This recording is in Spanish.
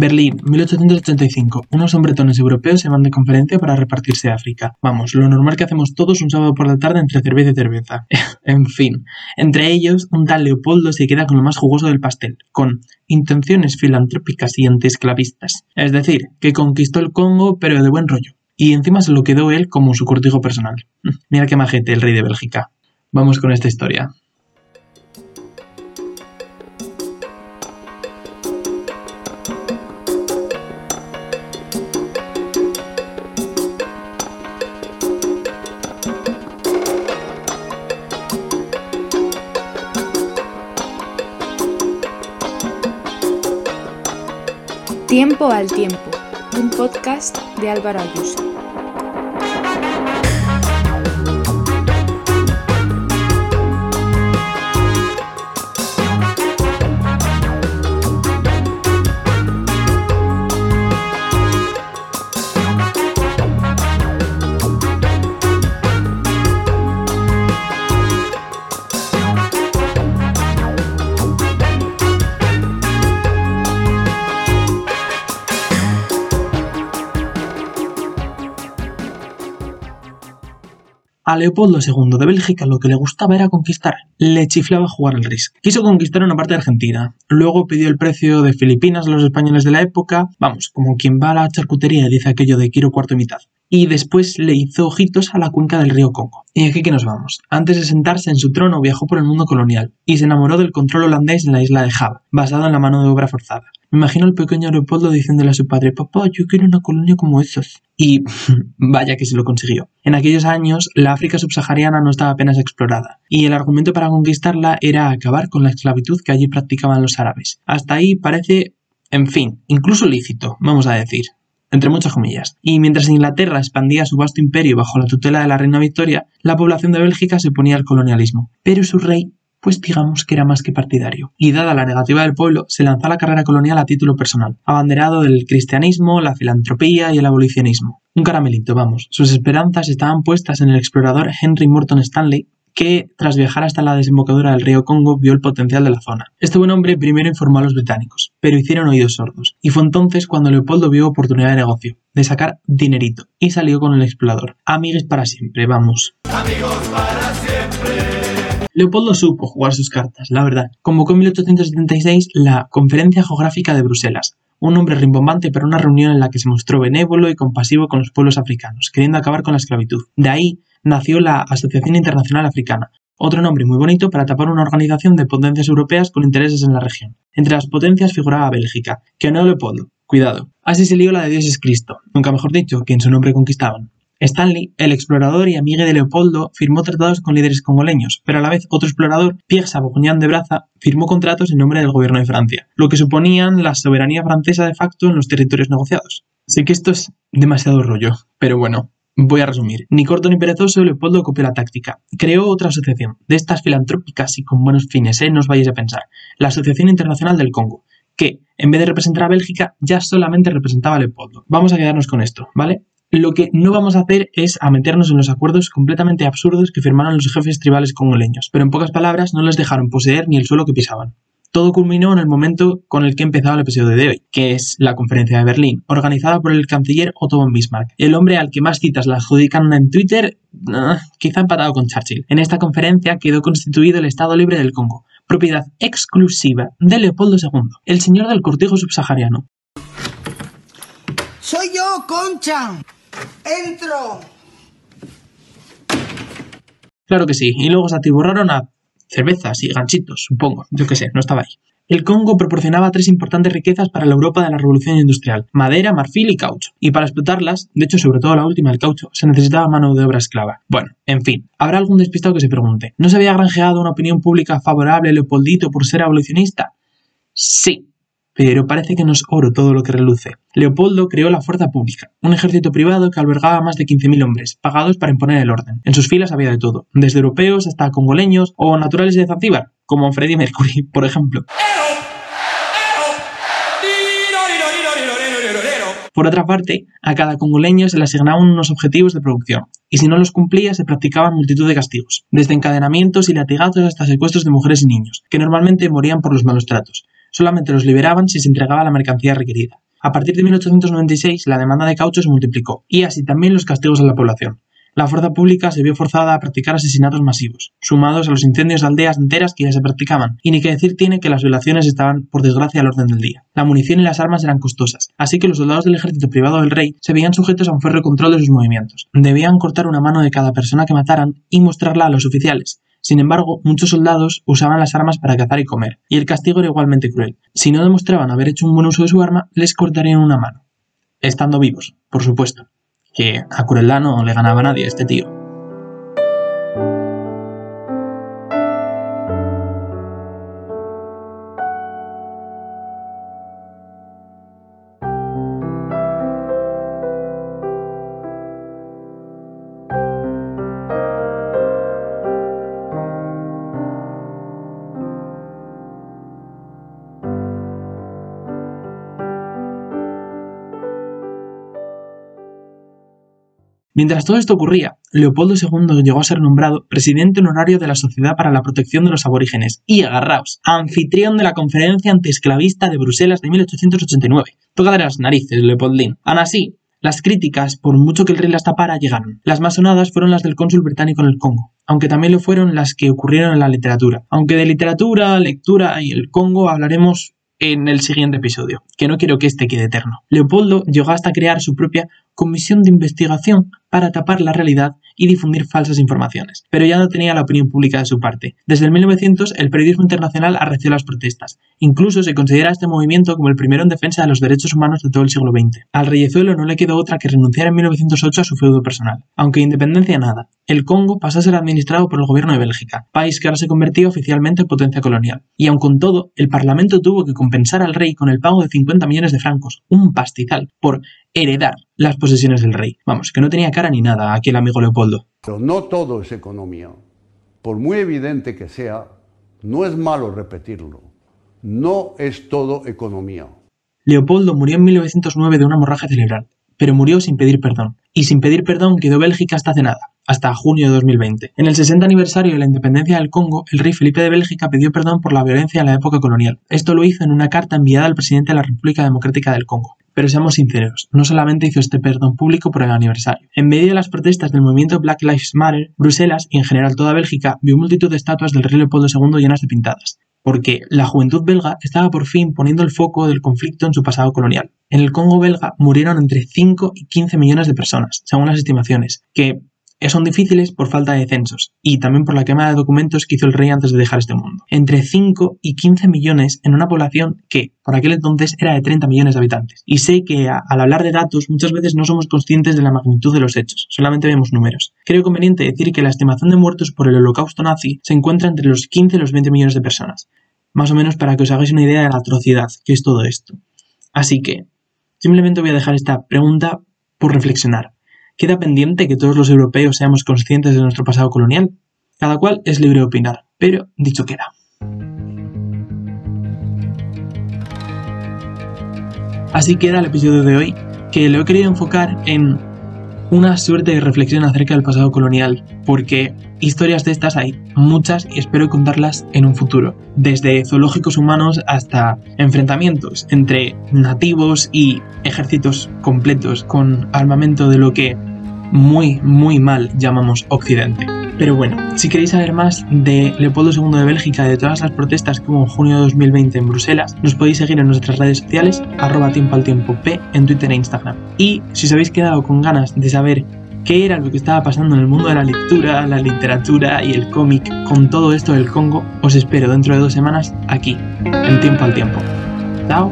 Berlín, 1885. Unos hombretones europeos se van de conferencia para repartirse África. Vamos, lo normal que hacemos todos un sábado por la tarde entre cerveza y cerveza. en fin, entre ellos, un tal Leopoldo se queda con lo más jugoso del pastel, con intenciones filantrópicas y antiesclavistas. Es decir, que conquistó el Congo, pero de buen rollo. Y encima se lo quedó él como su cortijo personal. Mira qué majete el rey de Bélgica. Vamos con esta historia. Tiempo al Tiempo, un podcast de Álvaro Ayuso. A Leopoldo II de Bélgica lo que le gustaba era conquistar, le chiflaba jugar al Risk. Quiso conquistar una parte de Argentina, luego pidió el precio de Filipinas a los españoles de la época, vamos, como quien va a la charcutería y dice aquello de quiero cuarto y mitad. Y después le hizo ojitos a la cuenca del río Congo. Y aquí que nos vamos. Antes de sentarse en su trono viajó por el mundo colonial y se enamoró del control holandés en la isla de Java, basado en la mano de obra forzada. Imagino al pequeño Leopoldo diciéndole a su padre, papá, yo quiero una colonia como esas. Y vaya que se lo consiguió. En aquellos años, la África subsahariana no estaba apenas explorada, y el argumento para conquistarla era acabar con la esclavitud que allí practicaban los árabes. Hasta ahí parece, en fin, incluso lícito, vamos a decir entre muchas comillas. Y mientras Inglaterra expandía su vasto imperio bajo la tutela de la reina Victoria, la población de Bélgica se oponía al colonialismo. Pero su rey pues digamos que era más que partidario. Y dada la negativa del pueblo, se lanzó a la carrera colonial a título personal, abanderado del cristianismo, la filantropía y el abolicionismo. Un caramelito, vamos. Sus esperanzas estaban puestas en el explorador Henry Morton Stanley, que, tras viajar hasta la desembocadura del río Congo, vio el potencial de la zona. Este buen hombre primero informó a los británicos, pero hicieron oídos sordos, y fue entonces cuando Leopoldo vio oportunidad de negocio, de sacar dinerito, y salió con el explorador. Amigos para siempre, vamos. Amigos para. Leopoldo supo jugar sus cartas, la verdad. Convocó en 1876 la Conferencia Geográfica de Bruselas, un hombre rimbombante para una reunión en la que se mostró benévolo y compasivo con los pueblos africanos, queriendo acabar con la esclavitud. De ahí nació la Asociación Internacional Africana, otro nombre muy bonito para tapar una organización de potencias europeas con intereses en la región. Entre las potencias figuraba Bélgica, que no Leopoldo. Cuidado. Así se lió la de Dios es Cristo, nunca mejor dicho, que en su nombre conquistaban. Stanley, el explorador y amigo de Leopoldo, firmó tratados con líderes congoleños, pero a la vez otro explorador, Pierre Sabougnan de Braza, firmó contratos en nombre del gobierno de Francia, lo que suponían la soberanía francesa de facto en los territorios negociados. Sé que esto es demasiado rollo, pero bueno, Voy a resumir. Ni corto ni perezoso, Leopoldo copió la táctica. Creó otra asociación, de estas filantrópicas y con buenos fines, ¿eh? no os vayáis a pensar. La Asociación Internacional del Congo, que, en vez de representar a Bélgica, ya solamente representaba a Leopoldo. Vamos a quedarnos con esto, ¿vale? Lo que no vamos a hacer es a meternos en los acuerdos completamente absurdos que firmaron los jefes tribales congoleños, pero en pocas palabras no les dejaron poseer ni el suelo que pisaban. Todo culminó en el momento con el que empezaba el episodio de hoy, que es la conferencia de Berlín, organizada por el canciller Otto von Bismarck, el hombre al que más citas la adjudican en Twitter, ah, quizá empatado con Churchill. En esta conferencia quedó constituido el Estado Libre del Congo, propiedad exclusiva de Leopoldo II, el señor del cortijo subsahariano. Soy yo, Concha. ¡Entro! Claro que sí, y luego se atiborraron a cervezas y ganchitos, supongo, yo qué sé, no estaba ahí. El Congo proporcionaba tres importantes riquezas para la Europa de la Revolución Industrial, madera, marfil y caucho. Y para explotarlas, de hecho sobre todo la última, el caucho, se necesitaba mano de obra esclava. Bueno, en fin, habrá algún despistado que se pregunte, ¿no se había granjeado una opinión pública favorable a Leopoldito por ser abolicionista? Sí, pero parece que no es oro todo lo que reluce. Leopoldo creó la fuerza pública, un ejército privado que albergaba más de 15.000 hombres, pagados para imponer el orden. En sus filas había de todo, desde europeos hasta congoleños o naturales de Zanzíbar, como Freddie Mercury, por ejemplo. Por otra parte, a cada congoleño se le asignaban unos objetivos de producción, y si no los cumplía se practicaban multitud de castigos, desde encadenamientos y latigazos hasta secuestros de mujeres y niños, que normalmente morían por los malos tratos, solamente los liberaban si se entregaba la mercancía requerida. A partir de 1896 la demanda de caucho se multiplicó y así también los castigos a la población. La fuerza pública se vio forzada a practicar asesinatos masivos, sumados a los incendios de aldeas enteras que ya se practicaban, y ni que decir tiene que las violaciones estaban, por desgracia, al orden del día. La munición y las armas eran costosas, así que los soldados del ejército privado del rey se veían sujetos a un férreo control de sus movimientos. Debían cortar una mano de cada persona que mataran y mostrarla a los oficiales, sin embargo, muchos soldados usaban las armas para cazar y comer, y el castigo era igualmente cruel. Si no demostraban haber hecho un buen uso de su arma, les cortarían una mano. Estando vivos, por supuesto. Que a crueldad no le ganaba a nadie este tío. Mientras todo esto ocurría, Leopoldo II llegó a ser nombrado presidente honorario de la Sociedad para la Protección de los Aborígenes y, agarraos, anfitrión de la Conferencia Antiesclavista de Bruselas de 1889. Toca de las narices, Leopoldín. Aún así, las críticas, por mucho que el rey las tapara, llegaron. Las más sonadas fueron las del cónsul británico en el Congo, aunque también lo fueron las que ocurrieron en la literatura. Aunque de literatura, lectura y el Congo hablaremos en el siguiente episodio, que no quiero que este quede eterno. Leopoldo llegó hasta crear su propia comisión de investigación para tapar la realidad y difundir falsas informaciones, pero ya no tenía la opinión pública de su parte. Desde el 1900 el periodismo internacional arreció las protestas. Incluso se considera este movimiento como el primero en defensa de los derechos humanos de todo el siglo XX. Al reyezuelo no le quedó otra que renunciar en 1908 a su feudo personal. Aunque independencia nada, el Congo pasó a ser administrado por el gobierno de Bélgica, país que ahora se convertía oficialmente en potencia colonial. Y aun con todo, el Parlamento tuvo que compensar al rey con el pago de 50 millones de francos, un pastizal, por heredar las posesiones del rey. Vamos, que no tenía cara ni nada aquel amigo Leopoldo. Pero no todo es economía. Por muy evidente que sea, no es malo repetirlo. No es todo economía. Leopoldo murió en 1909 de una hemorragia cerebral, pero murió sin pedir perdón. Y sin pedir perdón quedó Bélgica hasta hace nada, hasta junio de 2020. En el 60 aniversario de la independencia del Congo, el rey Felipe de Bélgica pidió perdón por la violencia en la época colonial. Esto lo hizo en una carta enviada al presidente de la República Democrática del Congo. Pero seamos sinceros, no solamente hizo este perdón público por el aniversario. En medio de las protestas del movimiento Black Lives Matter, Bruselas y en general toda Bélgica vio multitud de estatuas del rey Leopoldo II llenas de pintadas, porque la juventud belga estaba por fin poniendo el foco del conflicto en su pasado colonial. En el Congo belga murieron entre 5 y 15 millones de personas, según las estimaciones, que son difíciles por falta de censos y también por la quema de documentos que hizo el rey antes de dejar este mundo. Entre 5 y 15 millones en una población que por aquel entonces era de 30 millones de habitantes. Y sé que al hablar de datos muchas veces no somos conscientes de la magnitud de los hechos, solamente vemos números. Creo conveniente decir que la estimación de muertos por el holocausto nazi se encuentra entre los 15 y los 20 millones de personas. Más o menos para que os hagáis una idea de la atrocidad que es todo esto. Así que, simplemente voy a dejar esta pregunta por reflexionar. Queda pendiente que todos los europeos seamos conscientes de nuestro pasado colonial. Cada cual es libre de opinar, pero dicho queda. Así queda el episodio de hoy, que lo he querido enfocar en una suerte de reflexión acerca del pasado colonial, porque historias de estas hay muchas y espero contarlas en un futuro, desde zoológicos humanos hasta enfrentamientos entre nativos y ejércitos completos con armamento de lo que muy, muy mal llamamos Occidente. Pero bueno, si queréis saber más de Leopoldo II de Bélgica de todas las protestas que hubo en junio de 2020 en Bruselas, nos podéis seguir en nuestras redes sociales, arroba tiempo al tiempo P en Twitter e Instagram. Y si os habéis quedado con ganas de saber qué era lo que estaba pasando en el mundo de la lectura, la literatura y el cómic con todo esto del Congo, os espero dentro de dos semanas aquí, en Tiempo al Tiempo. Chao.